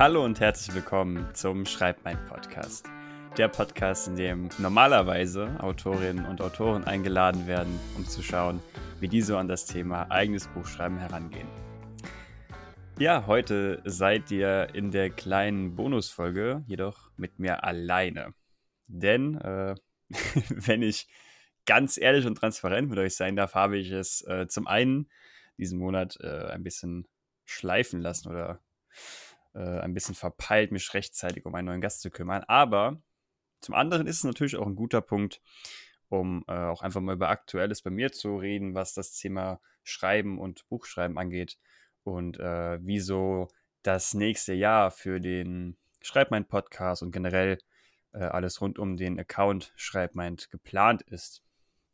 Hallo und herzlich willkommen zum Schreib mein Podcast. Der Podcast, in dem normalerweise Autorinnen und Autoren eingeladen werden, um zu schauen, wie die so an das Thema eigenes Buchschreiben herangehen. Ja, heute seid ihr in der kleinen Bonusfolge jedoch mit mir alleine. Denn, äh, wenn ich ganz ehrlich und transparent mit euch sein darf, habe ich es äh, zum einen diesen Monat äh, ein bisschen schleifen lassen oder äh, ein bisschen verpeilt, mich rechtzeitig um einen neuen Gast zu kümmern. Aber zum anderen ist es natürlich auch ein guter Punkt, um äh, auch einfach mal über Aktuelles bei mir zu reden, was das Thema Schreiben und Buchschreiben angeht und äh, wieso das nächste Jahr für den Schreibmind Podcast und generell äh, alles rund um den Account Schreibmind geplant ist.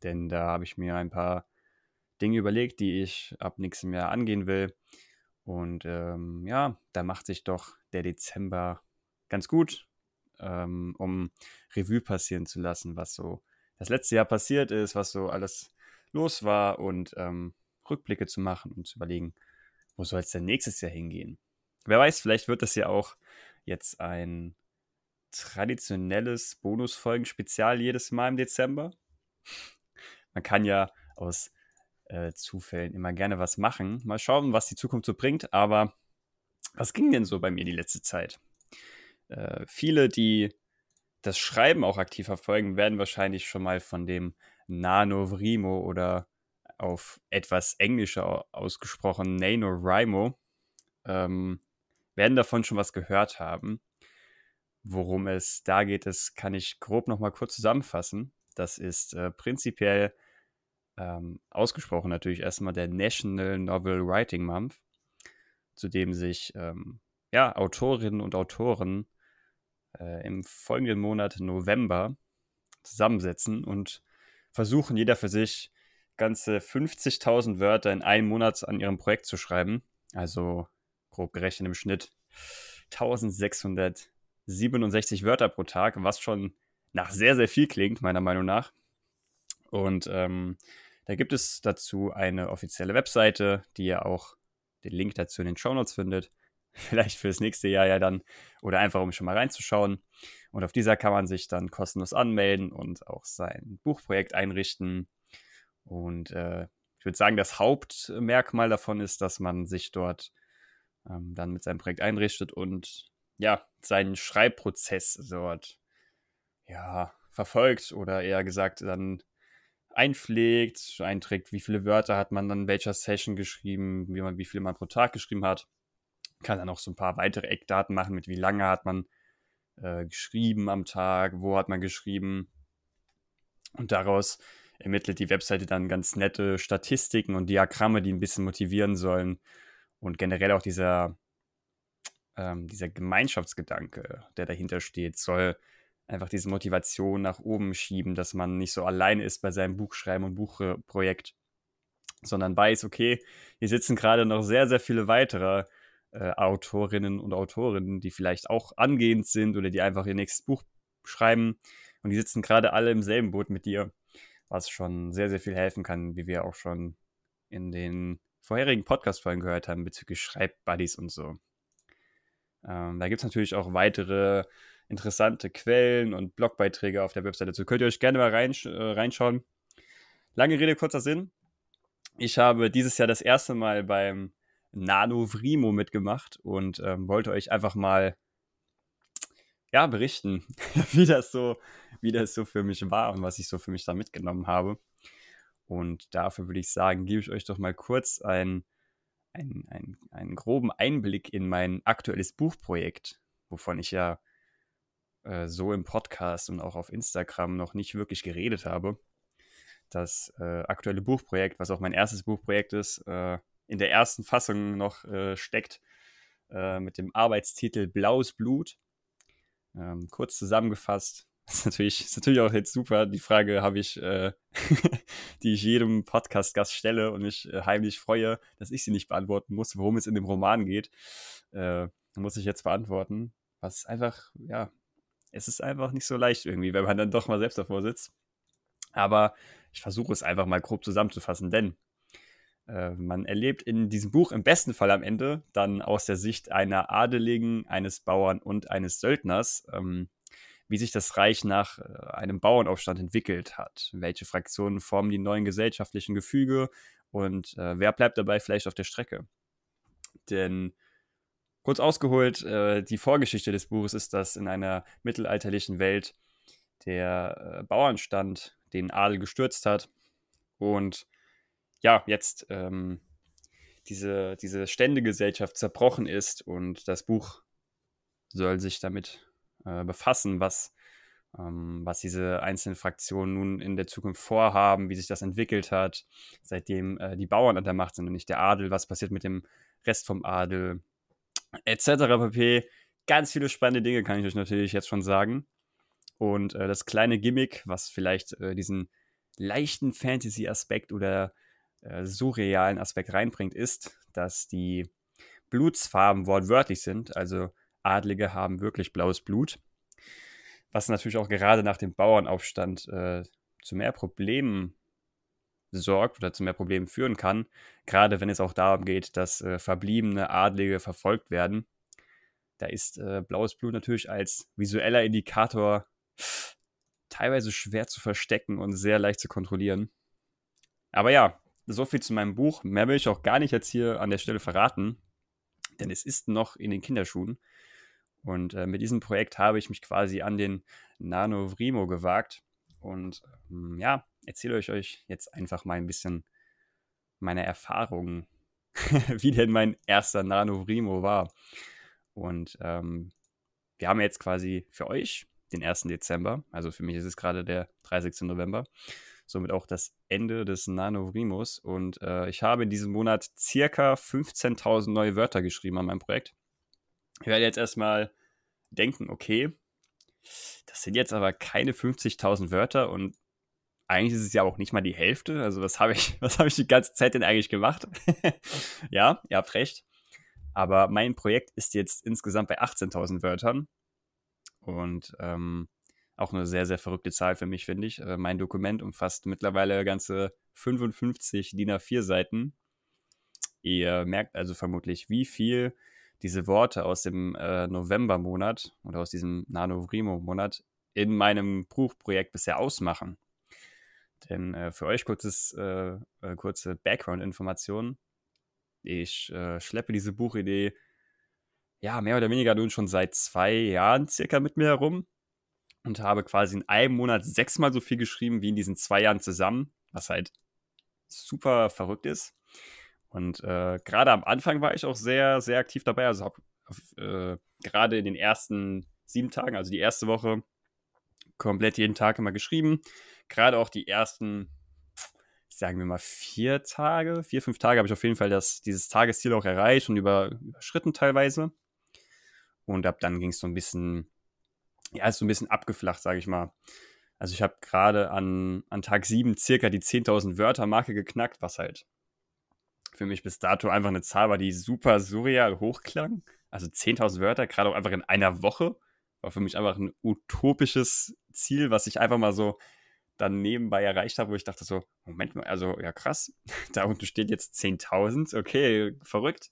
Denn da habe ich mir ein paar Dinge überlegt, die ich ab nächstem Jahr angehen will. Und ähm, ja, da macht sich doch der Dezember ganz gut, ähm, um Revue passieren zu lassen, was so das letzte Jahr passiert ist, was so alles los war und ähm, Rückblicke zu machen und zu überlegen, wo soll es denn nächstes Jahr hingehen. Wer weiß, vielleicht wird das ja auch jetzt ein traditionelles Bonusfolgen-Spezial jedes Mal im Dezember. Man kann ja aus äh, Zufällen immer gerne was machen. Mal schauen, was die Zukunft so bringt. Aber was ging denn so bei mir die letzte Zeit? Äh, viele, die das Schreiben auch aktiv verfolgen, werden wahrscheinlich schon mal von dem NaNoWriMo oder auf etwas englischer ausgesprochen NaNoWriMo ähm, werden davon schon was gehört haben. Worum es da geht, das kann ich grob nochmal kurz zusammenfassen. Das ist äh, prinzipiell ähm, ausgesprochen natürlich erstmal der National Novel Writing Month, zu dem sich ähm, ja, Autorinnen und Autoren äh, im folgenden Monat November zusammensetzen und versuchen, jeder für sich ganze 50.000 Wörter in einem Monat an ihrem Projekt zu schreiben. Also grob gerechnet im Schnitt 1667 Wörter pro Tag, was schon nach sehr, sehr viel klingt, meiner Meinung nach. Und ähm, da gibt es dazu eine offizielle Webseite, die ihr auch den Link dazu in den Show Notes findet. Vielleicht fürs nächste Jahr ja dann oder einfach um schon mal reinzuschauen. Und auf dieser kann man sich dann kostenlos anmelden und auch sein Buchprojekt einrichten. Und äh, ich würde sagen, das Hauptmerkmal davon ist, dass man sich dort ähm, dann mit seinem Projekt einrichtet und ja, seinen Schreibprozess dort ja, verfolgt oder eher gesagt dann einpflegt, einträgt, wie viele Wörter hat man dann in welcher Session geschrieben, wie, man, wie viele man pro Tag geschrieben hat. Kann dann auch so ein paar weitere Eckdaten machen, mit wie lange hat man äh, geschrieben am Tag, wo hat man geschrieben. Und daraus ermittelt die Webseite dann ganz nette Statistiken und Diagramme, die ein bisschen motivieren sollen. Und generell auch dieser, ähm, dieser Gemeinschaftsgedanke, der dahinter steht, soll einfach diese Motivation nach oben schieben, dass man nicht so allein ist bei seinem Buchschreiben und Buchprojekt, sondern weiß, okay, hier sitzen gerade noch sehr, sehr viele weitere äh, Autorinnen und Autorinnen, die vielleicht auch angehend sind oder die einfach ihr nächstes Buch schreiben und die sitzen gerade alle im selben Boot mit dir, was schon sehr, sehr viel helfen kann, wie wir auch schon in den vorherigen Podcast-Folgen gehört haben bezüglich Schreibbuddies und so. Ähm, da gibt es natürlich auch weitere interessante Quellen und Blogbeiträge auf der Webseite. Dazu könnt ihr euch gerne mal reinsch äh, reinschauen. Lange Rede, kurzer Sinn. Ich habe dieses Jahr das erste Mal beim Nano Vrimo mitgemacht und ähm, wollte euch einfach mal ja, berichten, wie das so, wie das so für mich war und was ich so für mich da mitgenommen habe. Und dafür würde ich sagen, gebe ich euch doch mal kurz einen, einen, einen, einen groben Einblick in mein aktuelles Buchprojekt, wovon ich ja äh, so im Podcast und auch auf Instagram noch nicht wirklich geredet habe. Das äh, aktuelle Buchprojekt, was auch mein erstes Buchprojekt ist, äh, in der ersten Fassung noch äh, steckt, äh, mit dem Arbeitstitel Blaues Blut. Ähm, kurz zusammengefasst, ist natürlich, ist natürlich auch jetzt super. Die Frage habe ich, äh, die ich jedem Podcast-Gast stelle und mich heimlich freue, dass ich sie nicht beantworten muss, worum es in dem Roman geht. Äh, muss ich jetzt beantworten. Was einfach, ja, es ist einfach nicht so leicht irgendwie, wenn man dann doch mal selbst davor sitzt. Aber ich versuche es einfach mal grob zusammenzufassen, denn Äh, man erlebt in diesem Buch im besten Fall am Ende dann aus der Sicht einer Adeligen, eines Bauern und eines Söldners, ähm, wie sich das Reich nach äh, einem Bauernaufstand entwickelt hat. Welche Fraktionen formen die neuen gesellschaftlichen Gefüge und äh, wer bleibt dabei vielleicht auf der Strecke? Denn kurz ausgeholt, äh, die Vorgeschichte des Buches ist, dass in einer mittelalterlichen Welt der äh, Bauernstand den Adel gestürzt hat. Und ja, jetzt ähm, diese, diese Ständegesellschaft zerbrochen ist und das Buch soll sich damit äh, befassen, was, ähm, was diese einzelnen Fraktionen nun in der Zukunft vorhaben, wie sich das entwickelt hat, seitdem äh, die Bauern an der Macht sind und nicht der Adel, was passiert mit dem Rest vom Adel, etc. pp. Ganz viele spannende Dinge kann ich euch natürlich jetzt schon sagen. Und äh, das kleine Gimmick, was vielleicht äh, diesen leichten Fantasy-Aspekt oder äh, surrealen Aspekt reinbringt, ist, dass die Blutsfarben wortwörtlich sind. Also Adlige haben wirklich blaues Blut. Was natürlich auch gerade nach dem Bauernaufstand äh, zu mehr Problemen sorgt oder zu mehr Problemen führen kann. Gerade wenn es auch darum geht, dass äh, verbliebene Adlige verfolgt werden. Da ist äh, blaues Blut natürlich als visueller Indikator teilweise schwer zu verstecken und sehr leicht zu kontrollieren. Aber ja, so viel zu meinem Buch. Mehr will ich auch gar nicht jetzt hier an der Stelle verraten, denn es ist noch in den Kinderschuhen. Und äh, mit diesem Projekt habe ich mich quasi an den Nano Vrimo gewagt. Und ähm, ja, erzähle ich euch jetzt einfach mal ein bisschen meine Erfahrungen, wie denn mein erster Nano Vrimo war. Und ähm, wir haben jetzt quasi für euch den 1. Dezember. Also für mich ist es gerade der 30. November. Somit auch das Ende des Nanovrimos. Und äh, ich habe in diesem Monat circa 15.000 neue Wörter geschrieben an meinem Projekt. Ich werde jetzt erstmal denken, okay, das sind jetzt aber keine 50.000 Wörter und eigentlich ist es ja auch nicht mal die Hälfte. Also was habe ich, was habe ich die ganze Zeit denn eigentlich gemacht? ja, ihr habt recht. Aber mein Projekt ist jetzt insgesamt bei 18.000 Wörtern. Und ähm, auch eine sehr, sehr verrückte Zahl für mich, finde ich. Äh, mein Dokument umfasst mittlerweile ganze 55 DIN A4 Seiten. Ihr merkt also vermutlich, wie viel diese Worte aus dem äh, Novembermonat oder aus diesem Nano-Vrimo-Monat in meinem Buchprojekt bisher ausmachen. Denn äh, für euch kurzes, äh, äh kurze Background-Informationen. Ich äh, schleppe diese Buchidee ja, mehr oder weniger nun schon seit zwei Jahren circa mit mir herum und habe quasi in einem Monat sechsmal so viel geschrieben wie in diesen zwei Jahren zusammen, was halt super verrückt ist. Und äh, gerade am Anfang war ich auch sehr, sehr aktiv dabei. Also habe äh, gerade in den ersten sieben Tagen, also die erste Woche, komplett jeden Tag immer geschrieben. Gerade auch die ersten, sagen wir mal, vier Tage, vier, fünf Tage habe ich auf jeden Fall das, dieses Tagesziel auch erreicht und über, überschritten teilweise. Und ab dann ging es so ein bisschen, ja, ist so ein bisschen abgeflacht, sage ich mal. Also ich habe gerade an, an Tag 7 circa die 10.000 Wörter-Marke geknackt, was halt für mich bis dato einfach eine Zahl war, die super surreal hochklang. Also 10.000 Wörter, gerade auch einfach in einer Woche, war für mich einfach ein utopisches Ziel, was ich einfach mal so dann nebenbei erreicht habe, wo ich dachte so, Moment mal, also ja krass, da unten steht jetzt 10.000, okay, verrückt.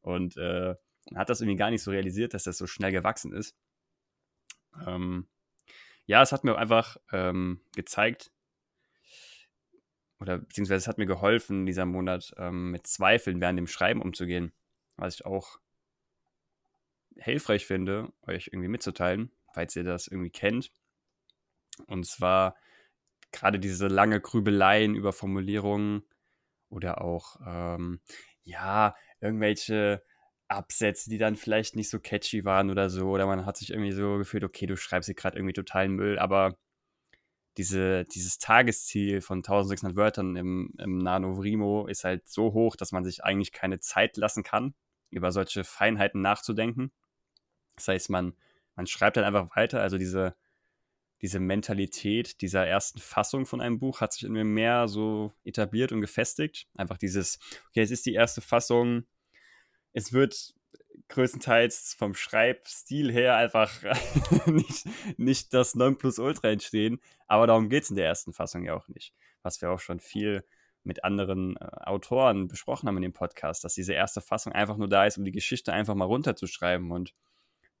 Und äh, hat das irgendwie gar nicht so realisiert, dass das so schnell gewachsen ist. Ähm, ja, es hat mir einfach ähm, gezeigt, oder beziehungsweise es hat mir geholfen, dieser Monat ähm, mit Zweifeln während dem Schreiben umzugehen, was ich auch hilfreich finde, euch irgendwie mitzuteilen, falls ihr das irgendwie kennt. Und zwar gerade diese lange Grübeleien über Formulierungen oder auch, ähm, ja, irgendwelche Absätze, die dann vielleicht nicht so catchy waren oder so. Oder man hat sich irgendwie so gefühlt, okay, du schreibst hier gerade irgendwie totalen Müll, aber diese, dieses Tagesziel von 1600 Wörtern im, im Nano Vrimo ist halt so hoch, dass man sich eigentlich keine Zeit lassen kann, über solche Feinheiten nachzudenken. Das heißt, man, man schreibt dann einfach weiter. Also diese, diese Mentalität dieser ersten Fassung von einem Buch hat sich in mir mehr so etabliert und gefestigt. Einfach dieses, okay, es ist die erste Fassung, es wird größtenteils vom Schreibstil her einfach nicht, nicht das Nonplusultra entstehen, aber darum geht es in der ersten Fassung ja auch nicht. Was wir auch schon viel mit anderen äh, Autoren besprochen haben in dem Podcast, dass diese erste Fassung einfach nur da ist, um die Geschichte einfach mal runterzuschreiben und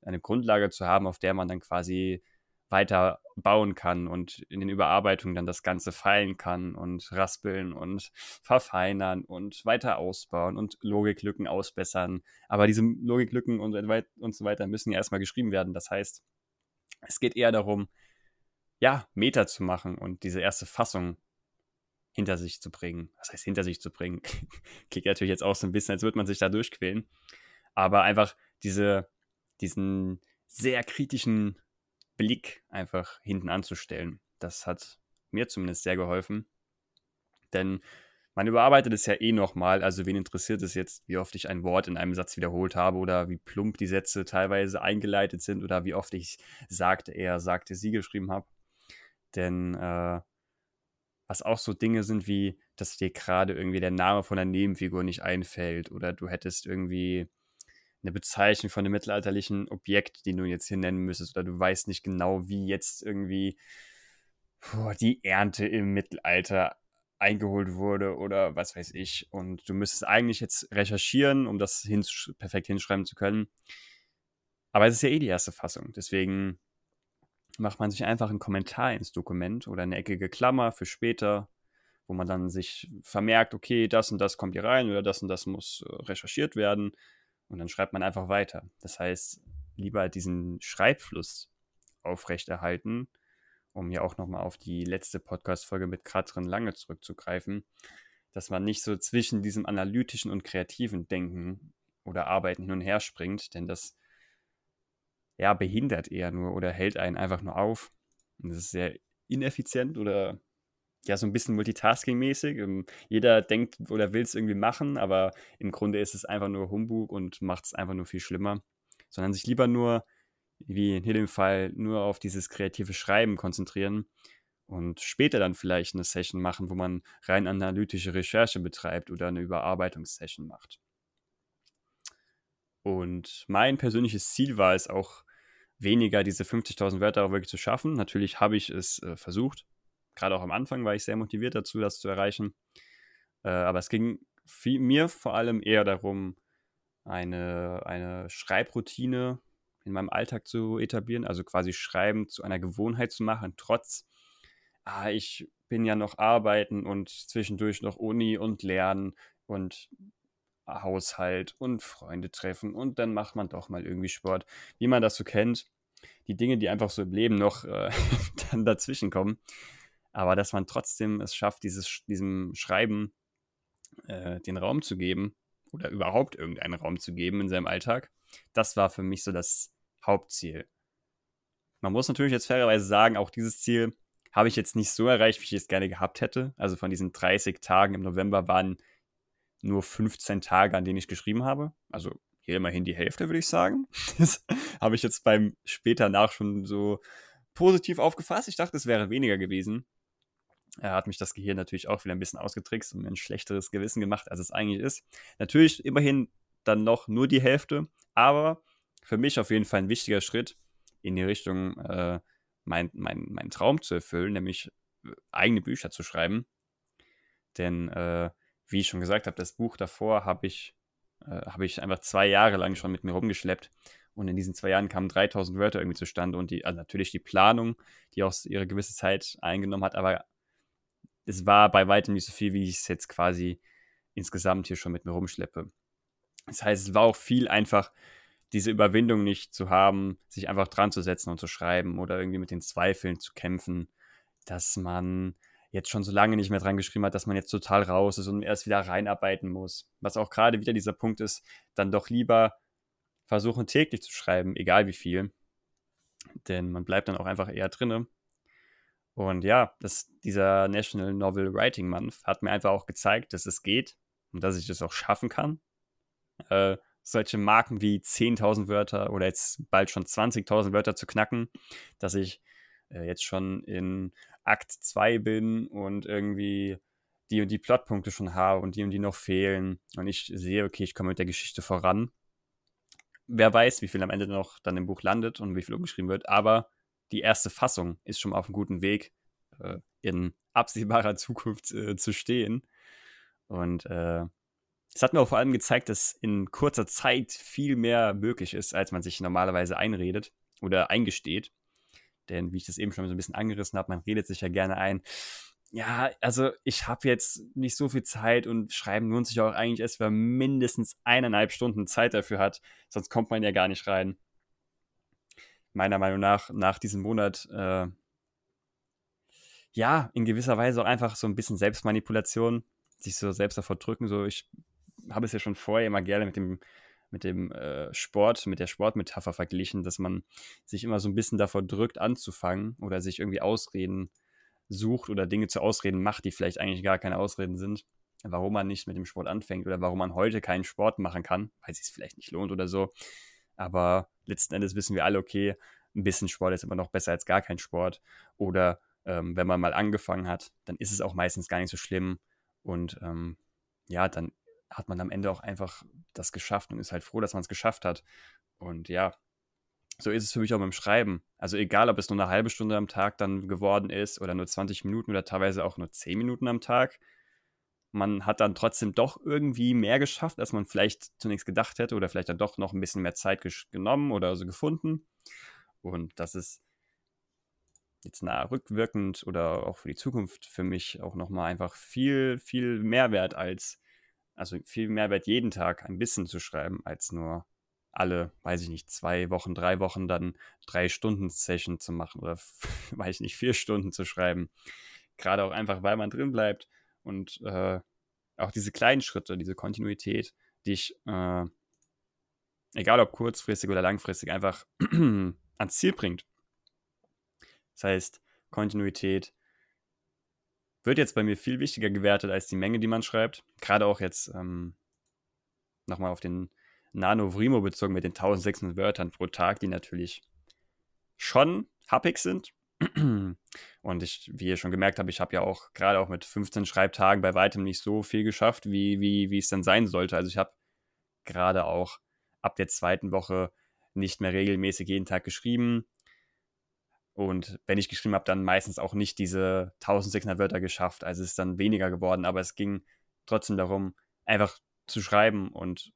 eine Grundlage zu haben, auf der man dann quasi weiter bauen kann und in den Überarbeitungen dann das Ganze feilen kann und raspeln und verfeinern und weiter ausbauen und Logiklücken ausbessern. Aber diese Logiklücken und, und so weiter müssen ja erstmal geschrieben werden. Das heißt, es geht eher darum, ja, Meta zu machen und diese erste Fassung hinter sich zu bringen. Was heißt hinter sich zu bringen? Klingt natürlich jetzt auch so ein bisschen, als würde man sich da durchquälen. Aber einfach diese, diesen sehr kritischen Blick einfach hinten anzustellen. Das hat mir zumindest sehr geholfen. Denn man überarbeitet es ja eh nochmal. Also, wen interessiert es jetzt, wie oft ich ein Wort in einem Satz wiederholt habe oder wie plump die Sätze teilweise eingeleitet sind oder wie oft ich sagte er, sagte sie geschrieben habe. Denn äh, was auch so Dinge sind wie, dass dir gerade irgendwie der Name von der Nebenfigur nicht einfällt oder du hättest irgendwie eine Bezeichnung von einem mittelalterlichen Objekt, den du jetzt hier nennen müsstest, oder du weißt nicht genau, wie jetzt irgendwie boah, die Ernte im Mittelalter eingeholt wurde oder was weiß ich. Und du müsstest eigentlich jetzt recherchieren, um das hinsch perfekt hinschreiben zu können. Aber es ist ja eh die erste Fassung. Deswegen macht man sich einfach einen Kommentar ins Dokument oder eine eckige Klammer für später, wo man dann sich vermerkt, okay, das und das kommt hier rein oder das und das muss äh, recherchiert werden. Und dann schreibt man einfach weiter. Das heißt, lieber diesen Schreibfluss aufrechterhalten, um hier auch nochmal auf die letzte Podcast-Folge mit Katrin Lange zurückzugreifen, dass man nicht so zwischen diesem analytischen und kreativen Denken oder Arbeiten hin und her springt, denn das ja, behindert eher nur oder hält einen einfach nur auf. Und das ist sehr ineffizient oder ja, so ein bisschen Multitasking-mäßig. Ähm, jeder denkt oder will es irgendwie machen, aber im Grunde ist es einfach nur Humbug und macht es einfach nur viel schlimmer. Sondern sich lieber nur, wie in dem Fall, nur auf dieses kreative Schreiben konzentrieren und später dann vielleicht eine Session machen, wo man rein analytische Recherche betreibt oder eine Überarbeitungssession macht. Und mein persönliches Ziel war es auch, weniger diese 50.000 Wörter auch wirklich zu schaffen. Natürlich habe ich es äh, versucht, gerade auch am Anfang war ich sehr motiviert dazu, das zu erreichen. Äh, aber es ging viel, mir vor allem eher darum, eine, eine Schreibroutine in meinem Alltag zu etablieren, also quasi Schreiben zu einer Gewohnheit zu machen, trotz, ah, ich bin ja noch arbeiten und zwischendurch noch Uni und Lernen und Haushalt und Freunde treffen und dann macht man doch mal irgendwie Sport. Wie man das so kennt, die Dinge, die einfach so im Leben noch äh, dann dazwischen kommen, aber dass man trotzdem es schafft, dieses, diesem Schreiben äh, den Raum zu geben oder überhaupt irgendeinen Raum zu geben in seinem Alltag, das war für mich so das Hauptziel. Man muss natürlich jetzt fairerweise sagen, auch dieses Ziel habe ich jetzt nicht so erreicht, wie ich es gerne gehabt hätte. Also von diesen 30 Tagen im November waren nur 15 Tage, an denen ich geschrieben habe. Also hier immerhin die Hälfte, würde ich sagen. Das habe ich jetzt beim später nach schon so positiv aufgefasst. Ich dachte, es wäre weniger gewesen. Er hat mich das Gehirn natürlich auch wieder ein bisschen ausgetrickst und mir ein schlechteres Gewissen gemacht, als es eigentlich ist. Natürlich immerhin dann noch nur die Hälfte, aber für mich auf jeden Fall ein wichtiger Schritt in die Richtung, äh, meinen mein, mein Traum zu erfüllen, nämlich äh, eigene Bücher zu schreiben. Denn, äh, wie ich schon gesagt habe, das Buch davor habe ich, äh, hab ich einfach zwei Jahre lang schon mit mir rumgeschleppt. Und in diesen zwei Jahren kamen 3000 Wörter irgendwie zustande und die, also natürlich die Planung, die auch ihre gewisse Zeit eingenommen hat, aber es war bei weitem nicht so viel, wie ich es jetzt quasi insgesamt hier schon mit mir rumschleppe. Das heißt, es war auch viel einfach, diese Überwindung nicht zu haben, sich einfach dran zu setzen und zu schreiben oder irgendwie mit den Zweifeln zu kämpfen, dass man jetzt schon so lange nicht mehr dran geschrieben hat, dass man jetzt total raus ist und erst wieder reinarbeiten muss. Was auch gerade wieder dieser Punkt ist, dann doch lieber versuchen täglich zu schreiben, egal wie viel. Denn man bleibt dann auch einfach eher drinne und ja, das, dieser National Novel Writing Month hat mir einfach auch gezeigt, dass es geht und dass ich das auch schaffen kann. Äh, solche Marken wie 10.000 Wörter oder jetzt bald schon 20.000 Wörter zu knacken, dass ich äh, jetzt schon in Akt 2 bin und irgendwie die und die Plotpunkte schon habe und die und die noch fehlen und ich sehe, okay, ich komme mit der Geschichte voran. Wer weiß, wie viel am Ende noch dann im Buch landet und wie viel umgeschrieben wird, aber die erste Fassung ist schon auf einem guten Weg, äh, in absehbarer Zukunft äh, zu stehen. Und äh, es hat mir auch vor allem gezeigt, dass in kurzer Zeit viel mehr möglich ist, als man sich normalerweise einredet oder eingesteht. Denn wie ich das eben schon so ein bisschen angerissen habe, man redet sich ja gerne ein. Ja, also ich habe jetzt nicht so viel Zeit und Schreiben lohnt sich auch eigentlich erst, wenn mindestens eineinhalb Stunden Zeit dafür hat. Sonst kommt man ja gar nicht rein. Meiner Meinung nach, nach diesem Monat, äh, ja, in gewisser Weise auch einfach so ein bisschen Selbstmanipulation, sich so selbst davor drücken. So, ich habe es ja schon vorher immer gerne mit dem mit dem äh, Sport, mit der Sportmetapher verglichen, dass man sich immer so ein bisschen davor drückt, anzufangen oder sich irgendwie Ausreden sucht oder Dinge zu Ausreden macht, die vielleicht eigentlich gar keine Ausreden sind, warum man nicht mit dem Sport anfängt oder warum man heute keinen Sport machen kann, weil es sich vielleicht nicht lohnt oder so. Aber letzten Endes wissen wir alle, okay, ein bisschen Sport ist immer noch besser als gar kein Sport. Oder ähm, wenn man mal angefangen hat, dann ist es auch meistens gar nicht so schlimm. Und ähm, ja, dann hat man am Ende auch einfach das geschafft und ist halt froh, dass man es geschafft hat. Und ja, so ist es für mich auch beim Schreiben. Also egal, ob es nur eine halbe Stunde am Tag dann geworden ist oder nur 20 Minuten oder teilweise auch nur 10 Minuten am Tag. Man hat dann trotzdem doch irgendwie mehr geschafft, als man vielleicht zunächst gedacht hätte oder vielleicht dann doch noch ein bisschen mehr Zeit genommen oder so gefunden. Und das ist jetzt nah rückwirkend oder auch für die Zukunft für mich auch nochmal einfach viel, viel Mehrwert als also viel Mehrwert jeden Tag ein bisschen zu schreiben, als nur alle, weiß ich nicht, zwei Wochen, drei Wochen dann drei Stunden Session zu machen oder, weiß ich nicht, vier Stunden zu schreiben. Gerade auch einfach, weil man drin bleibt und äh, auch diese kleinen Schritte, diese Kontinuität, die ich, äh, egal ob kurzfristig oder langfristig, einfach ans Ziel bringt. Das heißt, Kontinuität, wird jetzt bei mir viel wichtiger gewertet als die Menge, die man schreibt. Gerade auch jetzt ähm, nochmal auf den Nano Vrimo bezogen mit den 1600 Wörtern pro Tag, die natürlich schon happig sind. Und ich, wie ihr schon gemerkt habt, ich habe ja auch gerade auch mit 15 Schreibtagen bei weitem nicht so viel geschafft, wie, wie, wie es dann sein sollte. Also ich habe gerade auch ab der zweiten Woche nicht mehr regelmäßig jeden Tag geschrieben. Und wenn ich geschrieben habe, dann meistens auch nicht diese 1600 Wörter geschafft. Also es ist dann weniger geworden, aber es ging trotzdem darum, einfach zu schreiben und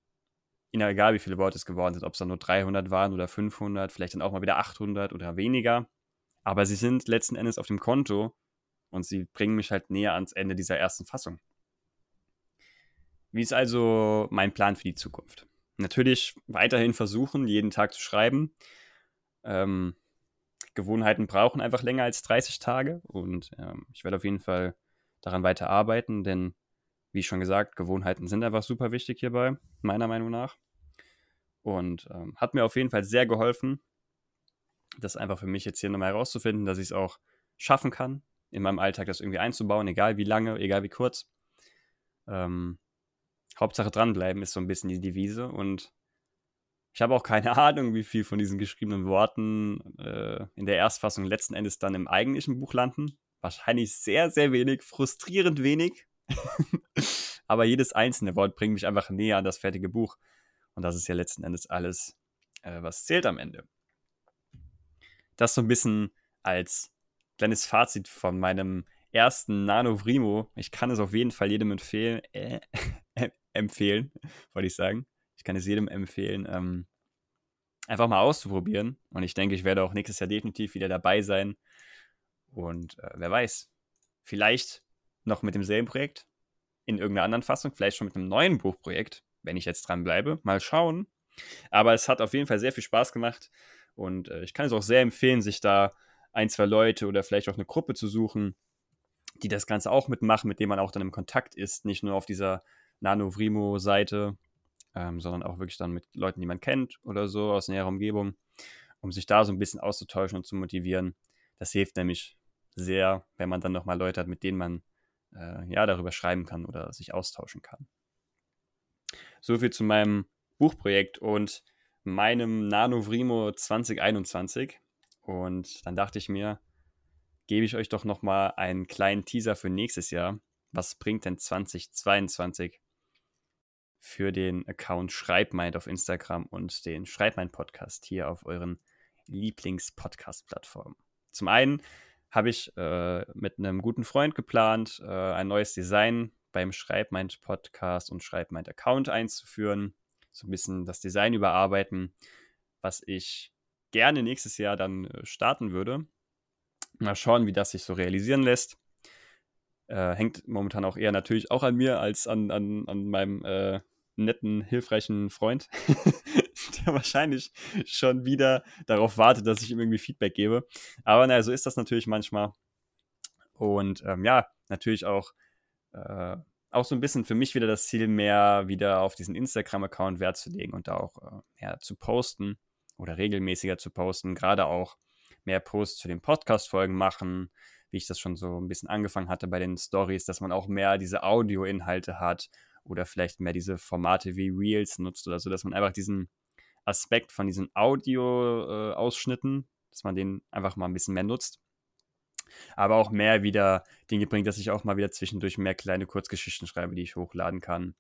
egal wie viele Worte es geworden sind, ob es dann nur 300 waren oder 500, vielleicht dann auch mal wieder 800 oder weniger. Aber sie sind letzten Endes auf dem Konto und sie bringen mich halt näher ans Ende dieser ersten Fassung. Wie ist also mein Plan für die Zukunft? Natürlich weiterhin versuchen, jeden Tag zu schreiben. Ähm, Gewohnheiten brauchen einfach länger als 30 Tage und ähm, ich werde auf jeden Fall daran weiter arbeiten, denn wie schon gesagt, Gewohnheiten sind einfach super wichtig hierbei, meiner Meinung nach. Und ähm, hat mir auf jeden Fall sehr geholfen, das einfach für mich jetzt hier nochmal herauszufinden, dass ich es auch schaffen kann, in meinem Alltag das irgendwie einzubauen, egal wie lange, egal wie kurz. Ähm, Hauptsache dranbleiben ist so ein bisschen die Devise und ich habe auch keine Ahnung, wie viel von diesen geschriebenen Worten äh, in der Erstfassung letzten Endes dann im eigentlichen Buch landen. Wahrscheinlich sehr, sehr wenig, frustrierend wenig. Aber jedes einzelne Wort bringt mich einfach näher an das fertige Buch. Und das ist ja letzten Endes alles, äh, was zählt am Ende. Das so ein bisschen als kleines Fazit von meinem ersten Nano Vrimo. Ich kann es auf jeden Fall jedem empfehlen. Äh, empfehlen, wollte ich sagen. Ich kann es jedem empfehlen, ähm, einfach mal auszuprobieren. Und ich denke, ich werde auch nächstes Jahr definitiv wieder dabei sein. Und äh, wer weiß, vielleicht noch mit demselben Projekt in irgendeiner anderen Fassung, vielleicht schon mit einem neuen Buchprojekt, wenn ich jetzt dran bleibe. Mal schauen. Aber es hat auf jeden Fall sehr viel Spaß gemacht. Und äh, ich kann es auch sehr empfehlen, sich da ein, zwei Leute oder vielleicht auch eine Gruppe zu suchen, die das Ganze auch mitmachen, mit denen man auch dann im Kontakt ist. Nicht nur auf dieser Nano Vrimo-Seite, ähm, sondern auch wirklich dann mit Leuten, die man kennt oder so aus näherer Umgebung, um sich da so ein bisschen auszutauschen und zu motivieren. Das hilft nämlich sehr, wenn man dann nochmal Leute hat, mit denen man äh, ja darüber schreiben kann oder sich austauschen kann. So viel zu meinem Buchprojekt und meinem Nano Vrimo 2021. Und dann dachte ich mir, gebe ich euch doch nochmal einen kleinen Teaser für nächstes Jahr. Was bringt denn 2022 für den Account Schreibmeint auf Instagram und den Schreibmeint Podcast hier auf euren Lieblings-Podcast-Plattformen. Zum einen habe ich äh, mit einem guten Freund geplant, äh, ein neues Design beim Schreibmind Podcast und Schreibmind Account einzuführen. So ein bisschen das Design überarbeiten, was ich gerne nächstes Jahr dann äh, starten würde. Mal schauen, wie das sich so realisieren lässt. Äh, hängt momentan auch eher natürlich auch an mir als an, an, an meinem äh, netten, hilfreichen Freund, der wahrscheinlich schon wieder darauf wartet, dass ich ihm irgendwie Feedback gebe. Aber naja, so ist das natürlich manchmal. Und ähm, ja, natürlich auch, äh, auch so ein bisschen für mich wieder das Ziel, mehr wieder auf diesen Instagram-Account Wert zu legen und da auch äh, zu posten oder regelmäßiger zu posten. Gerade auch mehr Posts zu den Podcast-Folgen machen, wie ich das schon so ein bisschen angefangen hatte bei den Stories, dass man auch mehr diese Audio-Inhalte hat oder vielleicht mehr diese Formate wie Reels nutzt oder so, dass man einfach diesen Aspekt von diesen Audio-Ausschnitten, dass man den einfach mal ein bisschen mehr nutzt. Aber auch mehr wieder Dinge bringt, dass ich auch mal wieder zwischendurch mehr kleine Kurzgeschichten schreibe, die ich hochladen kann.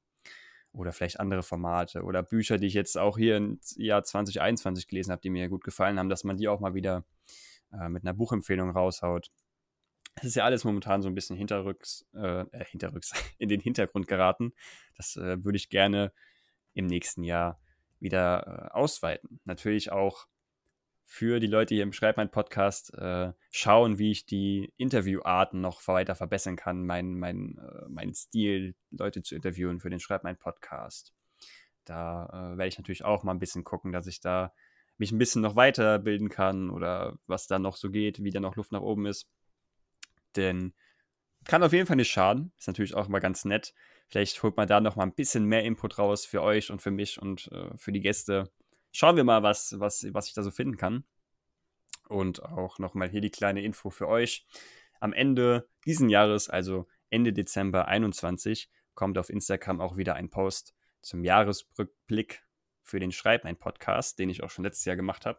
Oder vielleicht andere Formate oder Bücher, die ich jetzt auch hier im Jahr 2021 gelesen habe, die mir gut gefallen haben, dass man die auch mal wieder äh, mit einer Buchempfehlung raushaut. Es ist ja alles momentan so ein bisschen hinterrücks, äh, äh hinterrücks, in den Hintergrund geraten. Das äh, würde ich gerne im nächsten Jahr wieder äh, ausweiten. Natürlich auch für die Leute hier im Schreib mein Podcast äh, schauen, wie ich die Interviewarten noch weiter verbessern kann, meinen mein, äh, mein Stil, Leute zu interviewen für den Schreib mein Podcast. Da äh, werde ich natürlich auch mal ein bisschen gucken, dass ich da mich ein bisschen noch weiterbilden kann oder was da noch so geht, wie da noch Luft nach oben ist. Denn kann auf jeden Fall nicht schaden. Ist natürlich auch immer ganz nett. Vielleicht holt man da noch mal ein bisschen mehr Input raus für euch und für mich und äh, für die Gäste. Schauen wir mal, was, was, was ich da so finden kann. Und auch noch mal hier die kleine Info für euch. Am Ende diesen Jahres, also Ende Dezember 21, kommt auf Instagram auch wieder ein Post zum Jahresrückblick für den Schreib, ein Podcast, den ich auch schon letztes Jahr gemacht habe.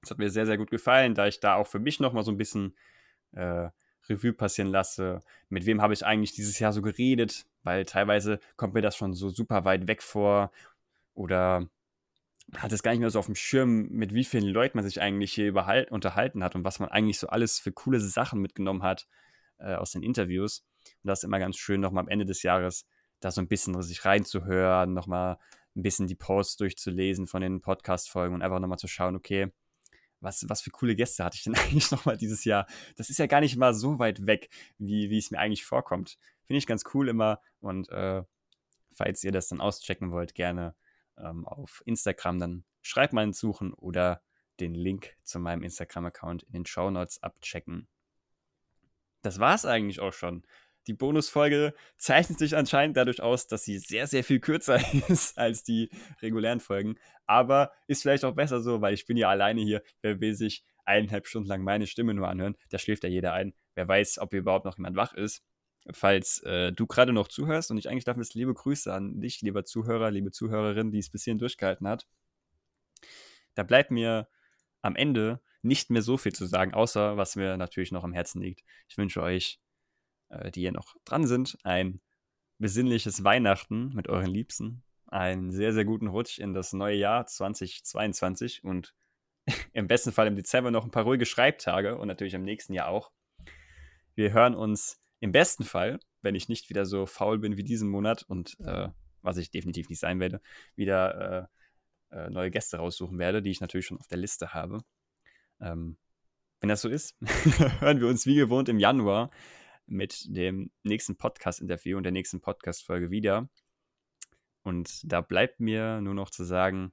Das hat mir sehr, sehr gut gefallen, da ich da auch für mich noch mal so ein bisschen äh, Revue passieren lasse. Mit wem habe ich eigentlich dieses Jahr so geredet? Weil teilweise kommt mir das schon so super weit weg vor. Oder hat es gar nicht mehr so auf dem Schirm, mit wie vielen Leuten man sich eigentlich hier unterhalten hat und was man eigentlich so alles für coole Sachen mitgenommen hat äh, aus den Interviews. Und das ist immer ganz schön, nochmal am Ende des Jahres da so ein bisschen sich reinzuhören, nochmal ein bisschen die Posts durchzulesen von den Podcast-Folgen und einfach nochmal zu schauen, okay, was, was für coole Gäste hatte ich denn eigentlich nochmal dieses Jahr? Das ist ja gar nicht mal so weit weg, wie, wie es mir eigentlich vorkommt. Finde ich ganz cool immer. Und äh, falls ihr das dann auschecken wollt, gerne ähm, auf Instagram dann schreibt mal suchen oder den Link zu meinem Instagram-Account in den Show Notes abchecken. Das war es eigentlich auch schon. Die Bonusfolge zeichnet sich anscheinend dadurch aus, dass sie sehr, sehr viel kürzer ist als die regulären Folgen. Aber ist vielleicht auch besser so, weil ich bin ja alleine hier. Wer will sich eineinhalb Stunden lang meine Stimme nur anhören? Da schläft ja jeder ein. Wer weiß, ob überhaupt noch jemand wach ist. Falls äh, du gerade noch zuhörst und ich eigentlich darf es liebe Grüße an dich, lieber Zuhörer, liebe Zuhörerin, die es bis hierhin durchgehalten hat. Da bleibt mir am Ende nicht mehr so viel zu sagen, außer was mir natürlich noch am Herzen liegt. Ich wünsche euch äh, die hier noch dran sind, ein besinnliches Weihnachten mit euren Liebsten, einen sehr, sehr guten Rutsch in das neue Jahr 2022 und im besten Fall im Dezember noch ein paar ruhige Schreibtage und natürlich im nächsten Jahr auch. Wir hören uns im besten Fall, wenn ich nicht wieder so faul bin wie diesen Monat und äh, was ich definitiv nicht sein werde, wieder äh, äh, neue Gäste raussuchen werde, die ich natürlich schon auf der Liste habe. Ähm, wenn das so ist, hören wir uns wie gewohnt im Januar mit dem nächsten Podcast-Interview und der nächsten Podcast-Folge wieder. Und da bleibt mir nur noch zu sagen,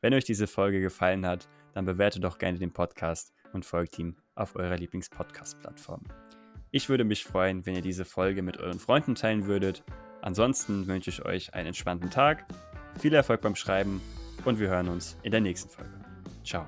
wenn euch diese Folge gefallen hat, dann bewertet doch gerne den Podcast und folgt ihm auf eurer Lieblings-Podcast-Plattform. Ich würde mich freuen, wenn ihr diese Folge mit euren Freunden teilen würdet. Ansonsten wünsche ich euch einen entspannten Tag, viel Erfolg beim Schreiben und wir hören uns in der nächsten Folge. Ciao.